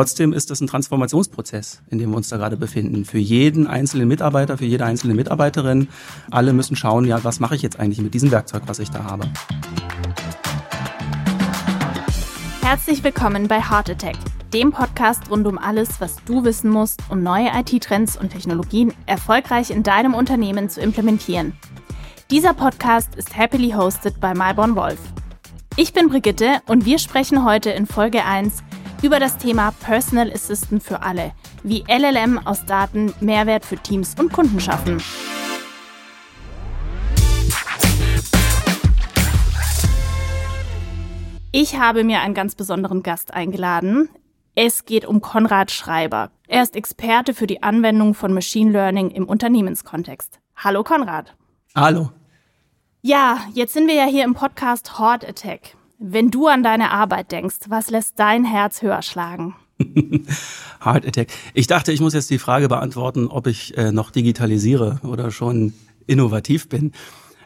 trotzdem ist das ein Transformationsprozess, in dem wir uns da gerade befinden. Für jeden einzelnen Mitarbeiter, für jede einzelne Mitarbeiterin. Alle müssen schauen, ja, was mache ich jetzt eigentlich mit diesem Werkzeug, was ich da habe. Herzlich willkommen bei Heart Attack, dem Podcast rund um alles, was du wissen musst, um neue IT-Trends und Technologien erfolgreich in deinem Unternehmen zu implementieren. Dieser Podcast ist happily hosted bei Myborn Wolf. Ich bin Brigitte und wir sprechen heute in Folge 1 über das Thema Personal Assistant für alle, wie LLM aus Daten Mehrwert für Teams und Kunden schaffen. Ich habe mir einen ganz besonderen Gast eingeladen. Es geht um Konrad Schreiber. Er ist Experte für die Anwendung von Machine Learning im Unternehmenskontext. Hallo Konrad. Hallo. Ja, jetzt sind wir ja hier im Podcast Heart Attack. Wenn du an deine Arbeit denkst, was lässt dein Herz höher schlagen? Heart Attack. Ich dachte, ich muss jetzt die Frage beantworten, ob ich äh, noch digitalisiere oder schon innovativ bin.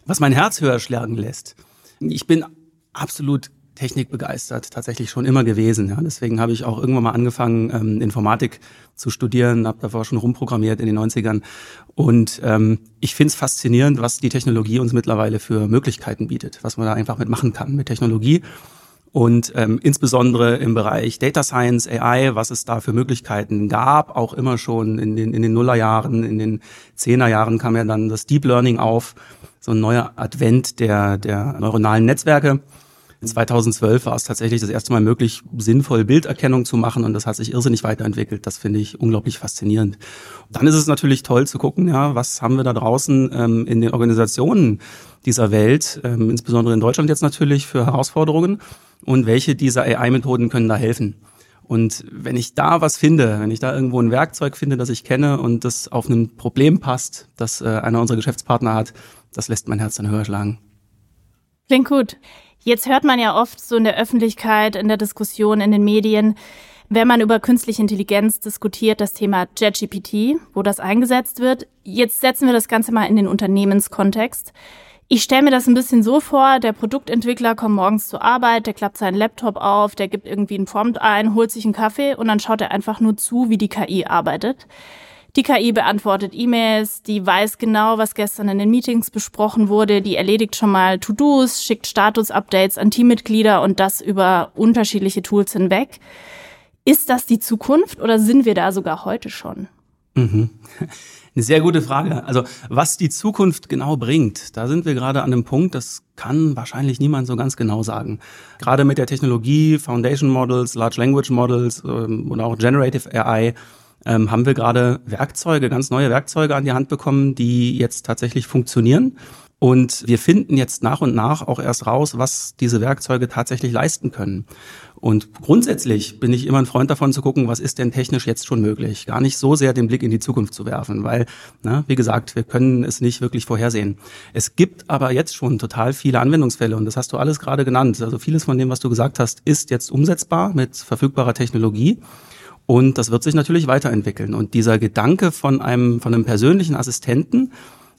Was mein Herz höher schlagen lässt. Ich bin absolut technikbegeistert tatsächlich schon immer gewesen. Ja. Deswegen habe ich auch irgendwann mal angefangen, ähm, Informatik zu studieren, habe davor schon rumprogrammiert in den 90ern. Und ähm, ich finde es faszinierend, was die Technologie uns mittlerweile für Möglichkeiten bietet, was man da einfach mitmachen kann mit Technologie. Und ähm, insbesondere im Bereich Data Science, AI, was es da für Möglichkeiten gab, auch immer schon in den, in den Nullerjahren, in den Zehnerjahren kam ja dann das Deep Learning auf, so ein neuer Advent der, der neuronalen Netzwerke. 2012 war es tatsächlich das erste Mal möglich, sinnvoll Bilderkennung zu machen und das hat sich irrsinnig weiterentwickelt. Das finde ich unglaublich faszinierend. Dann ist es natürlich toll zu gucken, ja, was haben wir da draußen ähm, in den Organisationen dieser Welt, ähm, insbesondere in Deutschland jetzt natürlich für Herausforderungen und welche dieser AI-Methoden können da helfen. Und wenn ich da was finde, wenn ich da irgendwo ein Werkzeug finde, das ich kenne und das auf ein Problem passt, das äh, einer unserer Geschäftspartner hat, das lässt mein Herz dann höher schlagen. Klingt gut. Jetzt hört man ja oft so in der Öffentlichkeit, in der Diskussion, in den Medien, wenn man über künstliche Intelligenz diskutiert, das Thema JetGPT, wo das eingesetzt wird. Jetzt setzen wir das Ganze mal in den Unternehmenskontext. Ich stelle mir das ein bisschen so vor, der Produktentwickler kommt morgens zur Arbeit, der klappt seinen Laptop auf, der gibt irgendwie einen Prompt ein, holt sich einen Kaffee und dann schaut er einfach nur zu, wie die KI arbeitet. Die KI beantwortet E-Mails, die weiß genau, was gestern in den Meetings besprochen wurde, die erledigt schon mal To-Dos, schickt Status-Updates an Teammitglieder und das über unterschiedliche Tools hinweg. Ist das die Zukunft oder sind wir da sogar heute schon? Mhm. Eine sehr gute Frage. Also was die Zukunft genau bringt, da sind wir gerade an dem Punkt, das kann wahrscheinlich niemand so ganz genau sagen. Gerade mit der Technologie, Foundation Models, Large Language Models ähm, und auch Generative AI ähm, haben wir gerade Werkzeuge, ganz neue Werkzeuge an die Hand bekommen, die jetzt tatsächlich funktionieren. Und wir finden jetzt nach und nach auch erst raus, was diese Werkzeuge tatsächlich leisten können. Und grundsätzlich bin ich immer ein Freund davon zu gucken, was ist denn technisch jetzt schon möglich. Gar nicht so sehr den Blick in die Zukunft zu werfen, weil, na, wie gesagt, wir können es nicht wirklich vorhersehen. Es gibt aber jetzt schon total viele Anwendungsfälle und das hast du alles gerade genannt. Also vieles von dem, was du gesagt hast, ist jetzt umsetzbar mit verfügbarer Technologie. Und das wird sich natürlich weiterentwickeln. Und dieser Gedanke von einem, von einem persönlichen Assistenten,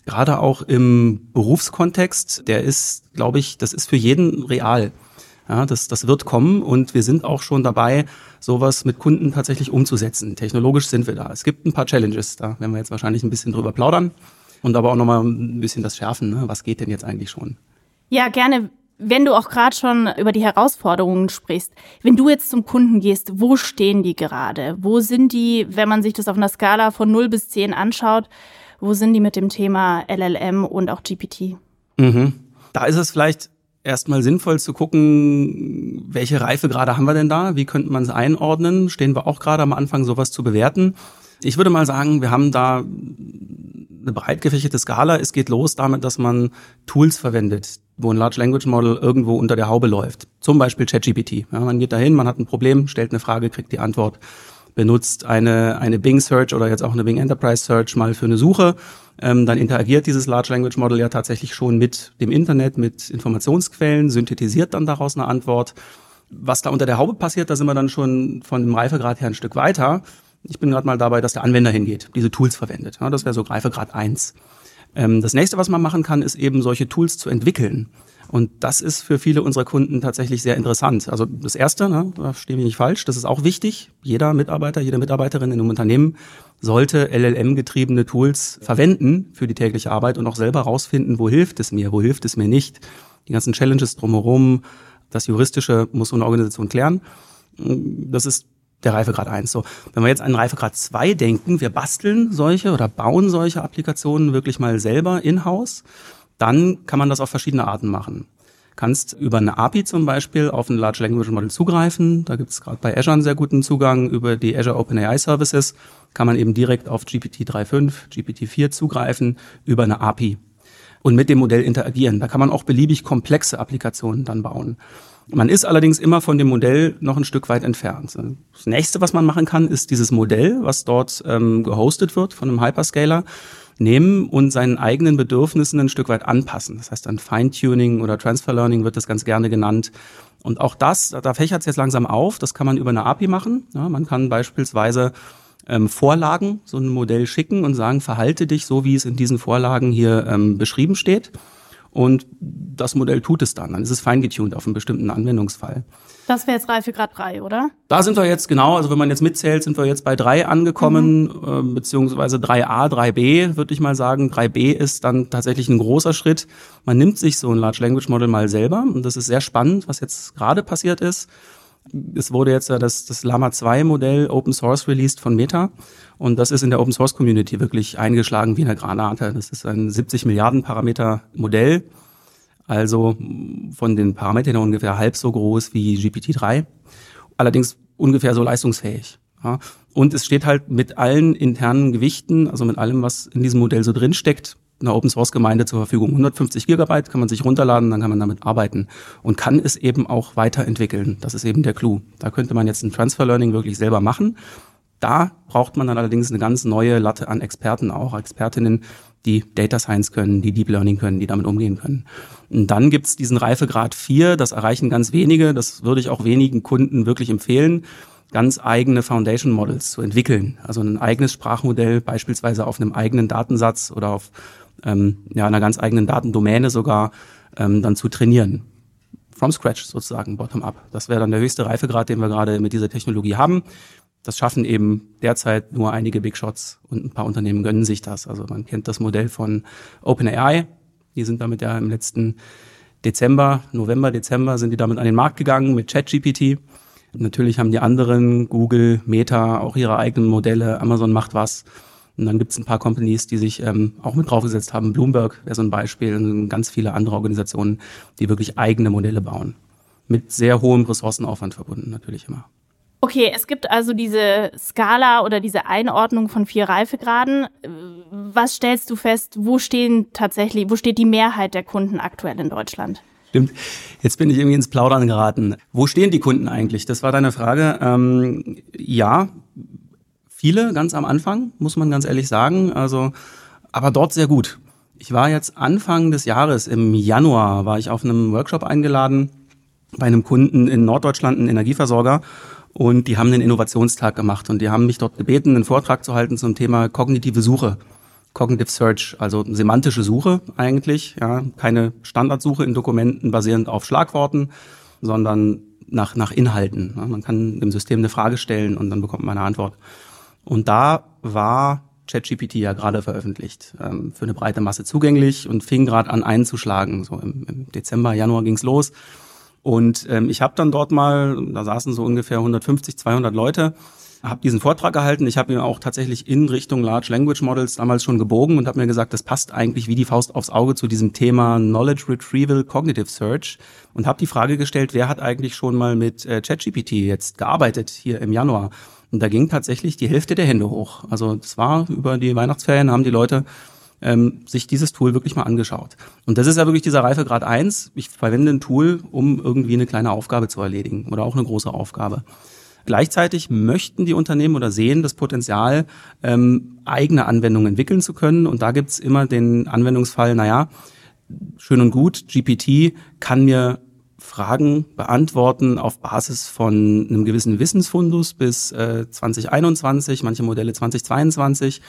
gerade auch im Berufskontext, der ist, glaube ich, das ist für jeden real. Ja, das, das wird kommen und wir sind auch schon dabei, sowas mit Kunden tatsächlich umzusetzen. Technologisch sind wir da. Es gibt ein paar Challenges, da werden wir jetzt wahrscheinlich ein bisschen drüber plaudern und aber auch nochmal ein bisschen das schärfen. Ne? Was geht denn jetzt eigentlich schon? Ja, gerne. Wenn du auch gerade schon über die Herausforderungen sprichst, wenn du jetzt zum Kunden gehst, wo stehen die gerade? Wo sind die, wenn man sich das auf einer Skala von 0 bis 10 anschaut, wo sind die mit dem Thema LLM und auch GPT? Mhm. Da ist es vielleicht erstmal sinnvoll zu gucken, welche Reife gerade haben wir denn da? Wie könnte man es einordnen? Stehen wir auch gerade am Anfang, sowas zu bewerten? Ich würde mal sagen, wir haben da eine breit gefächerte Skala. Es geht los damit, dass man Tools verwendet, wo ein Large Language Model irgendwo unter der Haube läuft. Zum Beispiel ChatGPT. Ja, man geht dahin, man hat ein Problem, stellt eine Frage, kriegt die Antwort, benutzt eine, eine Bing Search oder jetzt auch eine Bing Enterprise Search mal für eine Suche. Ähm, dann interagiert dieses Large Language Model ja tatsächlich schon mit dem Internet, mit Informationsquellen, synthetisiert dann daraus eine Antwort. Was da unter der Haube passiert, da sind wir dann schon von dem Reifegrad her ein Stück weiter. Ich bin gerade mal dabei, dass der Anwender hingeht, diese Tools verwendet. Ja, das wäre so Reifegrad eins. Ähm, das nächste, was man machen kann, ist eben solche Tools zu entwickeln. Und das ist für viele unserer Kunden tatsächlich sehr interessant. Also das Erste, ne, da stehe ich nicht falsch, das ist auch wichtig. Jeder Mitarbeiter, jede Mitarbeiterin in einem Unternehmen sollte LLM-getriebene Tools verwenden für die tägliche Arbeit und auch selber rausfinden, wo hilft es mir, wo hilft es mir nicht. Die ganzen Challenges drumherum, das Juristische muss so eine Organisation klären. Das ist der Reifegrad 1. So, wenn wir jetzt an Reifegrad 2 denken, wir basteln solche oder bauen solche Applikationen wirklich mal selber in-house, dann kann man das auf verschiedene Arten machen. Kannst über eine API zum Beispiel auf ein Large Language Model zugreifen. Da gibt es gerade bei Azure einen sehr guten Zugang. Über die Azure OpenAI Services kann man eben direkt auf GPT 3.5, GPT 4 zugreifen über eine API und mit dem Modell interagieren. Da kann man auch beliebig komplexe Applikationen dann bauen. Man ist allerdings immer von dem Modell noch ein Stück weit entfernt. Das nächste, was man machen kann, ist dieses Modell, was dort ähm, gehostet wird von einem Hyperscaler, nehmen und seinen eigenen Bedürfnissen ein Stück weit anpassen. Das heißt dann Feintuning oder Transfer Learning wird das ganz gerne genannt. Und auch das, da fächert es jetzt langsam auf, das kann man über eine API machen. Ja, man kann beispielsweise ähm, Vorlagen so ein Modell schicken und sagen, verhalte dich so, wie es in diesen Vorlagen hier ähm, beschrieben steht. Und das Modell tut es dann. Dann ist es feingetuned auf einen bestimmten Anwendungsfall. Das wäre jetzt Reifegrad 3, oder? Da sind wir jetzt genau, also wenn man jetzt mitzählt, sind wir jetzt bei 3 angekommen, mhm. äh, beziehungsweise 3a, 3b, würde ich mal sagen. 3b ist dann tatsächlich ein großer Schritt. Man nimmt sich so ein Large Language Model mal selber und das ist sehr spannend, was jetzt gerade passiert ist. Es wurde jetzt ja das, das Lama 2 Modell Open Source released von Meta und das ist in der Open Source Community wirklich eingeschlagen wie eine Granate. Das ist ein 70 Milliarden Parameter Modell. Also von den Parametern ungefähr halb so groß wie GPT-3. Allerdings ungefähr so leistungsfähig. Ja. Und es steht halt mit allen internen Gewichten, also mit allem, was in diesem Modell so drin steckt, einer Open Source Gemeinde zur Verfügung. 150 Gigabyte kann man sich runterladen, dann kann man damit arbeiten und kann es eben auch weiterentwickeln. Das ist eben der Clou. Da könnte man jetzt ein Transfer Learning wirklich selber machen. Da braucht man dann allerdings eine ganz neue Latte an Experten auch, Expertinnen, die Data Science können, die Deep Learning können, die damit umgehen können. Und dann gibt's diesen Reifegrad 4, das erreichen ganz wenige, das würde ich auch wenigen Kunden wirklich empfehlen, ganz eigene Foundation Models zu entwickeln. Also ein eigenes Sprachmodell beispielsweise auf einem eigenen Datensatz oder auf ähm, ja, einer ganz eigenen Datendomäne sogar ähm, dann zu trainieren. From scratch sozusagen, bottom up. Das wäre dann der höchste Reifegrad, den wir gerade mit dieser Technologie haben. Das schaffen eben derzeit nur einige Big Shots und ein paar Unternehmen gönnen sich das. Also man kennt das Modell von OpenAI. Die sind damit ja im letzten Dezember, November, Dezember sind die damit an den Markt gegangen mit ChatGPT. Natürlich haben die anderen, Google, Meta, auch ihre eigenen Modelle. Amazon macht was. Und dann gibt es ein paar Companies, die sich ähm, auch mit draufgesetzt haben. Bloomberg wäre so ein Beispiel und ganz viele andere Organisationen, die wirklich eigene Modelle bauen. Mit sehr hohem Ressourcenaufwand verbunden natürlich immer. Okay, es gibt also diese Skala oder diese Einordnung von vier Reifegraden. Was stellst du fest, wo stehen tatsächlich, wo steht die Mehrheit der Kunden aktuell in Deutschland? Stimmt. Jetzt bin ich irgendwie ins Plaudern geraten. Wo stehen die Kunden eigentlich? Das war deine Frage. Ähm, ja, viele ganz am Anfang, muss man ganz ehrlich sagen. Also, aber dort sehr gut. Ich war jetzt Anfang des Jahres, im Januar, war ich auf einem Workshop eingeladen bei einem Kunden in Norddeutschland, ein Energieversorger. Und die haben einen Innovationstag gemacht und die haben mich dort gebeten, einen Vortrag zu halten zum Thema kognitive Suche. Cognitive Search, also semantische Suche eigentlich, ja, keine Standardsuche in Dokumenten basierend auf Schlagworten, sondern nach, nach Inhalten. Man kann dem System eine Frage stellen und dann bekommt man eine Antwort. Und da war ChatGPT ja gerade veröffentlicht, ähm, für eine breite Masse zugänglich und fing gerade an einzuschlagen. So im, im Dezember, Januar ging's los. Und ähm, ich habe dann dort mal, da saßen so ungefähr 150, 200 Leute, habe diesen Vortrag gehalten. Ich habe mir auch tatsächlich in Richtung Large Language Models damals schon gebogen und habe mir gesagt, das passt eigentlich wie die Faust aufs Auge zu diesem Thema Knowledge Retrieval Cognitive Search und habe die Frage gestellt, wer hat eigentlich schon mal mit äh, ChatGPT jetzt gearbeitet hier im Januar? Und da ging tatsächlich die Hälfte der Hände hoch. Also das war über die Weihnachtsferien haben die Leute ähm, sich dieses Tool wirklich mal angeschaut. Und das ist ja wirklich dieser Reifegrad 1. Ich verwende ein Tool, um irgendwie eine kleine Aufgabe zu erledigen oder auch eine große Aufgabe. Gleichzeitig möchten die Unternehmen oder sehen das Potenzial, ähm, eigene Anwendungen entwickeln zu können. Und da gibt's immer den Anwendungsfall, naja, schön und gut, GPT kann mir Fragen beantworten auf Basis von einem gewissen Wissensfundus bis äh, 2021, manche Modelle 2022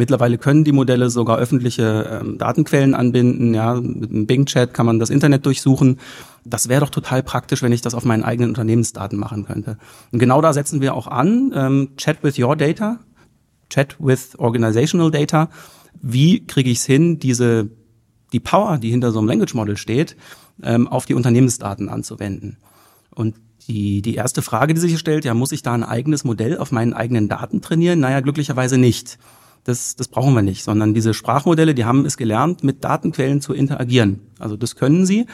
Mittlerweile können die Modelle sogar öffentliche ähm, Datenquellen anbinden. Ja, mit einem Bing-Chat kann man das Internet durchsuchen. Das wäre doch total praktisch, wenn ich das auf meinen eigenen Unternehmensdaten machen könnte. Und genau da setzen wir auch an. Ähm, Chat with your data, Chat with organizational data. Wie kriege ich es hin, diese die Power, die hinter so einem Language Model steht, ähm, auf die Unternehmensdaten anzuwenden? Und die, die erste Frage, die sich stellt, ja, muss ich da ein eigenes Modell auf meinen eigenen Daten trainieren? Naja, glücklicherweise nicht. Das, das brauchen wir nicht, sondern diese Sprachmodelle, die haben es gelernt, mit Datenquellen zu interagieren. Also das können sie.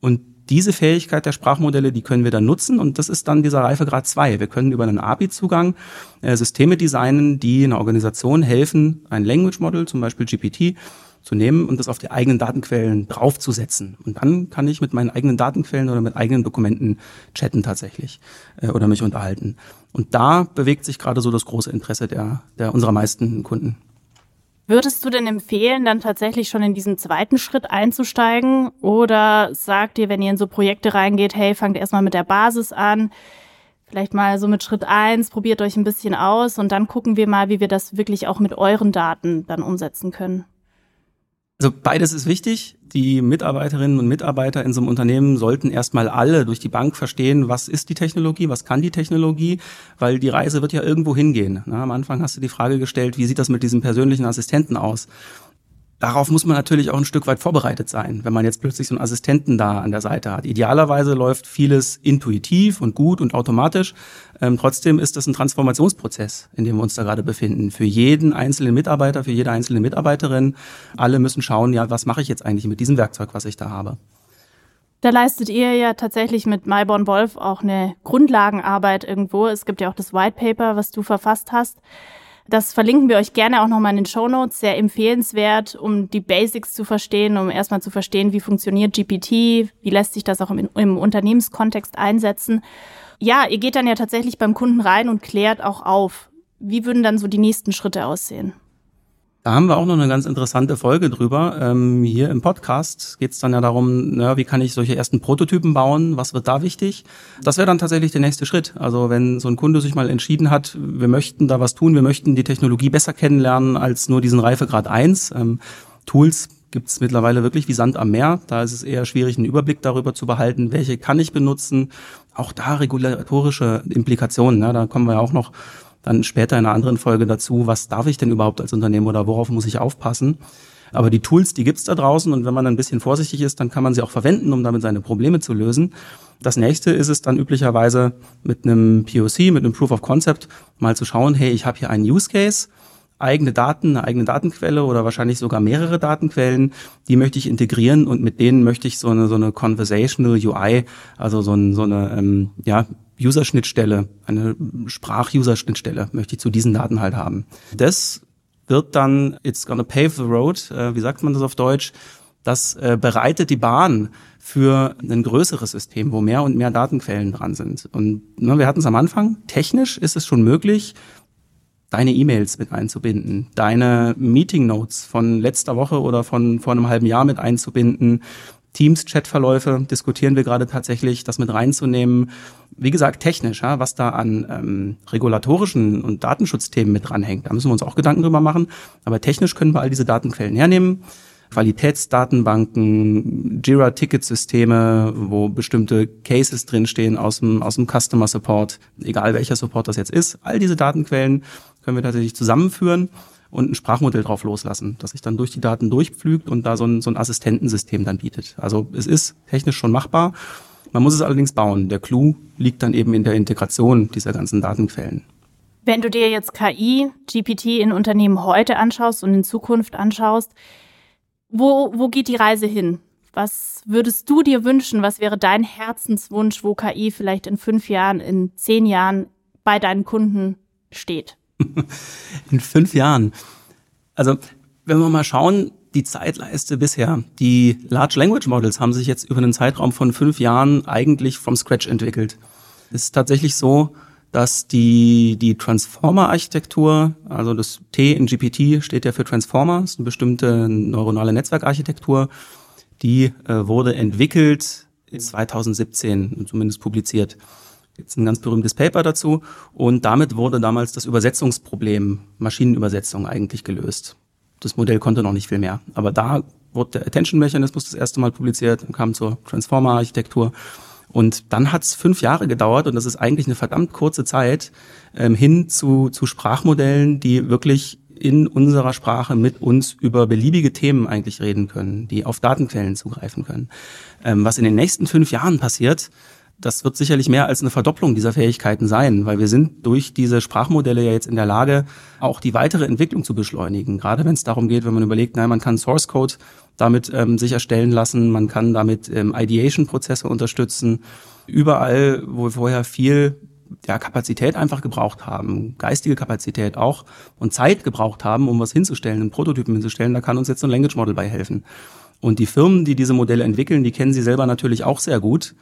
Und diese Fähigkeit der Sprachmodelle, die können wir dann nutzen und das ist dann dieser Reifegrad 2. Wir können über einen API-Zugang äh, Systeme designen, die einer Organisation helfen, ein Language Model, zum Beispiel GPT, zu nehmen und das auf die eigenen Datenquellen draufzusetzen. Und dann kann ich mit meinen eigenen Datenquellen oder mit eigenen Dokumenten chatten tatsächlich äh, oder mich unterhalten. Und da bewegt sich gerade so das große Interesse der, der unserer meisten Kunden. Würdest du denn empfehlen, dann tatsächlich schon in diesen zweiten Schritt einzusteigen? Oder sagt ihr, wenn ihr in so Projekte reingeht, hey, fangt erstmal mit der Basis an, vielleicht mal so mit Schritt eins, probiert euch ein bisschen aus und dann gucken wir mal, wie wir das wirklich auch mit euren Daten dann umsetzen können? Also beides ist wichtig. Die Mitarbeiterinnen und Mitarbeiter in so einem Unternehmen sollten erstmal alle durch die Bank verstehen, was ist die Technologie, was kann die Technologie, weil die Reise wird ja irgendwo hingehen. Na, am Anfang hast du die Frage gestellt, wie sieht das mit diesem persönlichen Assistenten aus? Darauf muss man natürlich auch ein Stück weit vorbereitet sein, wenn man jetzt plötzlich so einen Assistenten da an der Seite hat. Idealerweise läuft vieles intuitiv und gut und automatisch. Ähm, trotzdem ist das ein Transformationsprozess, in dem wir uns da gerade befinden. Für jeden einzelnen Mitarbeiter, für jede einzelne Mitarbeiterin. Alle müssen schauen, ja, was mache ich jetzt eigentlich mit diesem Werkzeug, was ich da habe. Da leistet ihr ja tatsächlich mit Myborn Wolf auch eine Grundlagenarbeit irgendwo. Es gibt ja auch das White Paper, was du verfasst hast. Das verlinken wir euch gerne auch nochmal in den Show Notes. Sehr empfehlenswert, um die Basics zu verstehen, um erstmal zu verstehen, wie funktioniert GPT, wie lässt sich das auch im, im Unternehmenskontext einsetzen. Ja, ihr geht dann ja tatsächlich beim Kunden rein und klärt auch auf. Wie würden dann so die nächsten Schritte aussehen? Da haben wir auch noch eine ganz interessante Folge drüber. Ähm, hier im Podcast geht es dann ja darum, na, wie kann ich solche ersten Prototypen bauen, was wird da wichtig. Das wäre dann tatsächlich der nächste Schritt. Also wenn so ein Kunde sich mal entschieden hat, wir möchten da was tun, wir möchten die Technologie besser kennenlernen als nur diesen Reifegrad 1. Ähm, Tools gibt es mittlerweile wirklich wie Sand am Meer. Da ist es eher schwierig, einen Überblick darüber zu behalten, welche kann ich benutzen. Auch da regulatorische Implikationen. Ne? Da kommen wir ja auch noch dann später in einer anderen Folge dazu, was darf ich denn überhaupt als Unternehmen oder worauf muss ich aufpassen. Aber die Tools, die gibt's da draußen und wenn man ein bisschen vorsichtig ist, dann kann man sie auch verwenden, um damit seine Probleme zu lösen. Das nächste ist es dann üblicherweise mit einem POC, mit einem Proof of Concept mal zu schauen, hey, ich habe hier einen Use Case, eigene Daten, eine eigene Datenquelle oder wahrscheinlich sogar mehrere Datenquellen, die möchte ich integrieren und mit denen möchte ich so eine so eine conversational UI, also so, ein, so eine ähm, ja User-Schnittstelle, eine Sprach-User-Schnittstelle möchte ich zu diesen Daten halt haben. Das wird dann, it's gonna pave the road, äh, wie sagt man das auf Deutsch, das äh, bereitet die Bahn für ein größeres System, wo mehr und mehr Datenquellen dran sind. Und ne, wir hatten es am Anfang, technisch ist es schon möglich, deine E-Mails mit einzubinden, deine Meeting Notes von letzter Woche oder von vor einem halben Jahr mit einzubinden, Teams-Chatverläufe diskutieren wir gerade tatsächlich, das mit reinzunehmen. Wie gesagt, technisch, ja, was da an ähm, regulatorischen und Datenschutzthemen mit dranhängt, da müssen wir uns auch Gedanken drüber machen. Aber technisch können wir all diese Datenquellen hernehmen. Qualitätsdatenbanken, Jira-Ticketsysteme, wo bestimmte Cases drinstehen aus dem, aus dem Customer Support, egal welcher Support das jetzt ist. All diese Datenquellen können wir tatsächlich zusammenführen und ein Sprachmodell drauf loslassen, das sich dann durch die Daten durchpflügt und da so ein, so ein Assistentensystem dann bietet. Also es ist technisch schon machbar. Man muss es allerdings bauen. Der Clou liegt dann eben in der Integration dieser ganzen Datenquellen. Wenn du dir jetzt KI, GPT in Unternehmen heute anschaust und in Zukunft anschaust, wo, wo geht die Reise hin? Was würdest du dir wünschen? Was wäre dein Herzenswunsch, wo KI vielleicht in fünf Jahren, in zehn Jahren bei deinen Kunden steht? In fünf Jahren. Also, wenn wir mal schauen, die Zeitleiste bisher. Die Large Language Models haben sich jetzt über einen Zeitraum von fünf Jahren eigentlich from scratch entwickelt. Es ist tatsächlich so, dass die, die Transformer-Architektur, also das T in GPT steht ja für Transformer, ist eine bestimmte neuronale Netzwerkarchitektur, die äh, wurde entwickelt 2017, zumindest publiziert. Jetzt ein ganz berühmtes Paper dazu. Und damit wurde damals das Übersetzungsproblem Maschinenübersetzung eigentlich gelöst. Das Modell konnte noch nicht viel mehr. Aber da wurde der Attention-Mechanismus das erste Mal publiziert, kam zur Transformer-Architektur. Und dann hat es fünf Jahre gedauert, und das ist eigentlich eine verdammt kurze Zeit, ähm, hin zu, zu Sprachmodellen, die wirklich in unserer Sprache mit uns über beliebige Themen eigentlich reden können, die auf Datenquellen zugreifen können. Ähm, was in den nächsten fünf Jahren passiert, das wird sicherlich mehr als eine Verdopplung dieser Fähigkeiten sein, weil wir sind durch diese Sprachmodelle ja jetzt in der Lage, auch die weitere Entwicklung zu beschleunigen. Gerade wenn es darum geht, wenn man überlegt, naja, man kann Source Code damit ähm, sich erstellen lassen, man kann damit ähm, Ideation-Prozesse unterstützen. Überall, wo wir vorher viel ja, Kapazität einfach gebraucht haben, geistige Kapazität auch und Zeit gebraucht haben, um was hinzustellen, einen Prototypen hinzustellen, da kann uns jetzt ein Language Model bei helfen. Und die Firmen, die diese Modelle entwickeln, die kennen sie selber natürlich auch sehr gut.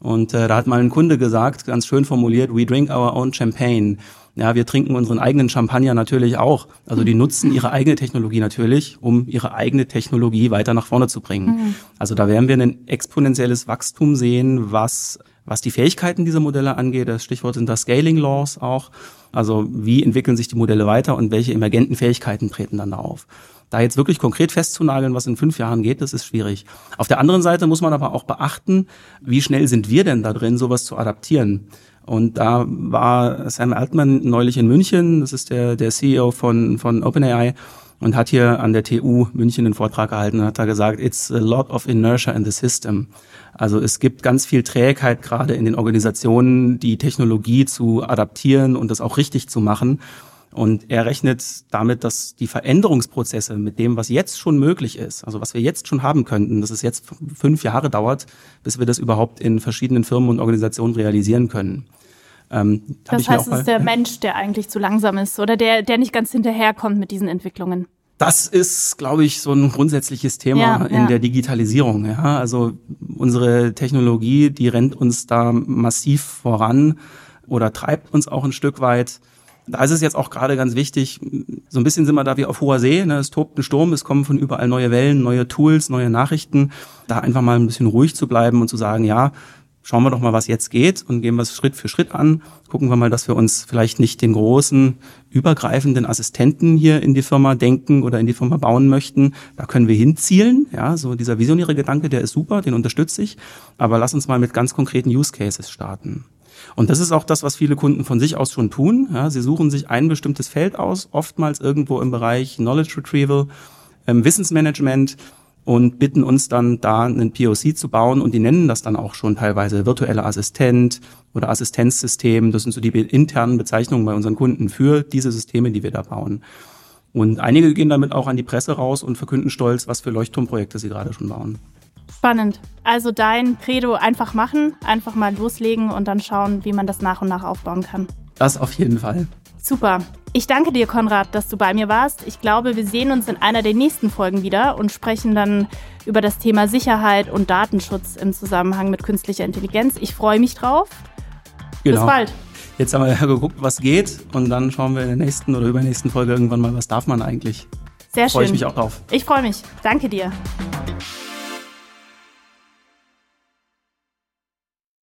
Und äh, da hat mal ein Kunde gesagt, ganz schön formuliert, we drink our own champagne. Ja, wir trinken unseren eigenen Champagner natürlich auch. Also die nutzen ihre eigene Technologie natürlich, um ihre eigene Technologie weiter nach vorne zu bringen. Mhm. Also da werden wir ein exponentielles Wachstum sehen, was was die Fähigkeiten dieser Modelle angeht. Das Stichwort sind da Scaling Laws auch. Also wie entwickeln sich die Modelle weiter und welche emergenten Fähigkeiten treten dann da auf. Da jetzt wirklich konkret festzunageln, was in fünf Jahren geht, das ist schwierig. Auf der anderen Seite muss man aber auch beachten, wie schnell sind wir denn da drin, sowas zu adaptieren. Und da war Sam Altman neulich in München, das ist der, der CEO von, von OpenAI, und hat hier an der TU München einen Vortrag gehalten und hat da gesagt, it's a lot of inertia in the system. Also es gibt ganz viel Trägheit gerade in den Organisationen, die Technologie zu adaptieren und das auch richtig zu machen. Und er rechnet damit, dass die Veränderungsprozesse mit dem, was jetzt schon möglich ist, also was wir jetzt schon haben könnten, dass es jetzt fünf Jahre dauert, bis wir das überhaupt in verschiedenen Firmen und Organisationen realisieren können. Ähm, das heißt, es ist der Mensch, der eigentlich zu langsam ist oder der, der nicht ganz hinterherkommt mit diesen Entwicklungen. Das ist, glaube ich, so ein grundsätzliches Thema ja, in ja. der Digitalisierung. Ja, also unsere Technologie, die rennt uns da massiv voran oder treibt uns auch ein Stück weit. Da ist es jetzt auch gerade ganz wichtig, so ein bisschen sind wir da wie auf hoher See, ne? es tobt ein Sturm, es kommen von überall neue Wellen, neue Tools, neue Nachrichten, da einfach mal ein bisschen ruhig zu bleiben und zu sagen, ja, schauen wir doch mal, was jetzt geht und gehen wir es Schritt für Schritt an. Gucken wir mal, dass wir uns vielleicht nicht den großen, übergreifenden Assistenten hier in die Firma denken oder in die Firma bauen möchten. Da können wir hinzielen. Ja, so dieser visionäre Gedanke, der ist super, den unterstütze ich. Aber lass uns mal mit ganz konkreten Use Cases starten. Und das ist auch das, was viele Kunden von sich aus schon tun. Ja, sie suchen sich ein bestimmtes Feld aus, oftmals irgendwo im Bereich Knowledge Retrieval, ähm, Wissensmanagement und bitten uns dann da einen POC zu bauen und die nennen das dann auch schon teilweise virtueller Assistent oder Assistenzsystem. Das sind so die internen Bezeichnungen bei unseren Kunden für diese Systeme, die wir da bauen. Und einige gehen damit auch an die Presse raus und verkünden stolz, was für Leuchtturmprojekte sie gerade schon bauen. Spannend. Also dein Credo einfach machen, einfach mal loslegen und dann schauen, wie man das nach und nach aufbauen kann. Das auf jeden Fall. Super. Ich danke dir, Konrad, dass du bei mir warst. Ich glaube, wir sehen uns in einer der nächsten Folgen wieder und sprechen dann über das Thema Sicherheit und Datenschutz im Zusammenhang mit künstlicher Intelligenz. Ich freue mich drauf. Genau. Bis bald. Jetzt haben wir ja geguckt, was geht und dann schauen wir in der nächsten oder übernächsten Folge irgendwann mal, was darf man eigentlich. Sehr schön. Freue ich mich auch drauf. Ich freue mich. Danke dir.